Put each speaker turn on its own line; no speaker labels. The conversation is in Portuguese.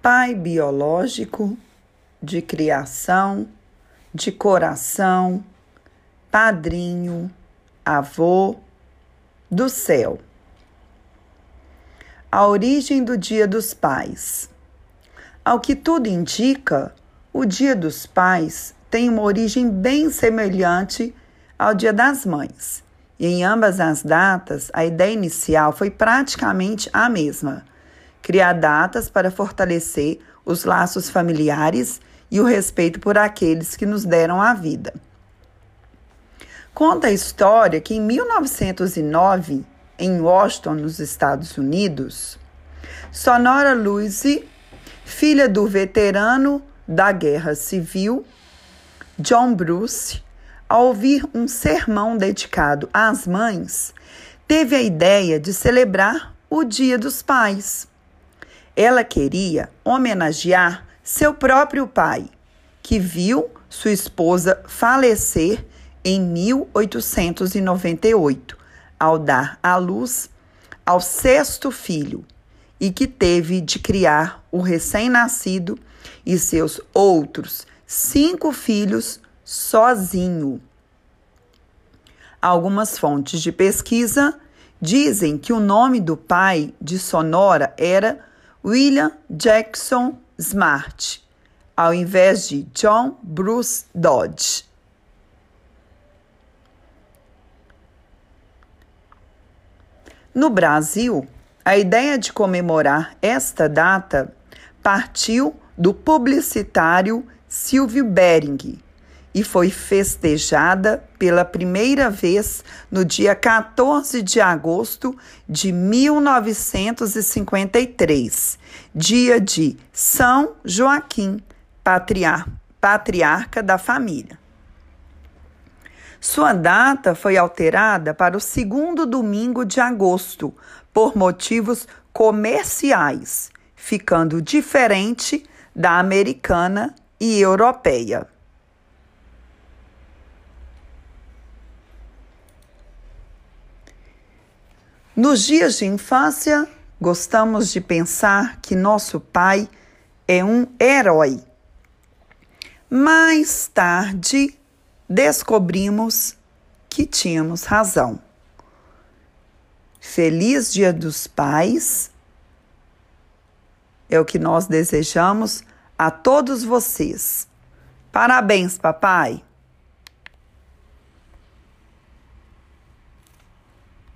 Pai biológico, de criação, de coração, padrinho, avô, do céu. A origem do Dia dos Pais. Ao que tudo indica, o Dia dos Pais tem uma origem bem semelhante ao Dia das Mães. E em ambas as datas, a ideia inicial foi praticamente a mesma: criar datas para fortalecer os laços familiares e o respeito por aqueles que nos deram a vida. Conta a história que em 1909, em Washington, nos Estados Unidos, Sonora Louise, filha do veterano da Guerra Civil, John Bruce, ao ouvir um sermão dedicado às mães, teve a ideia de celebrar o Dia dos Pais. Ela queria homenagear seu próprio pai, que viu sua esposa falecer em 1898, ao dar à luz ao sexto filho, e que teve de criar o recém-nascido e seus outros cinco filhos sozinho. Algumas fontes de pesquisa dizem que o nome do pai de Sonora era William Jackson Smart, ao invés de John Bruce Dodge. No Brasil, a ideia de comemorar esta data partiu do publicitário Silvio Bering e foi festejada pela primeira vez no dia 14 de agosto de 1953, dia de São Joaquim, patriar patriarca da família. Sua data foi alterada para o segundo domingo de agosto por motivos comerciais, ficando diferente da americana e europeia. Nos dias de infância, gostamos de pensar que nosso pai é um herói. Mais tarde, descobrimos que tínhamos razão. Feliz Dia dos Pais é o que nós desejamos a todos vocês. Parabéns, papai!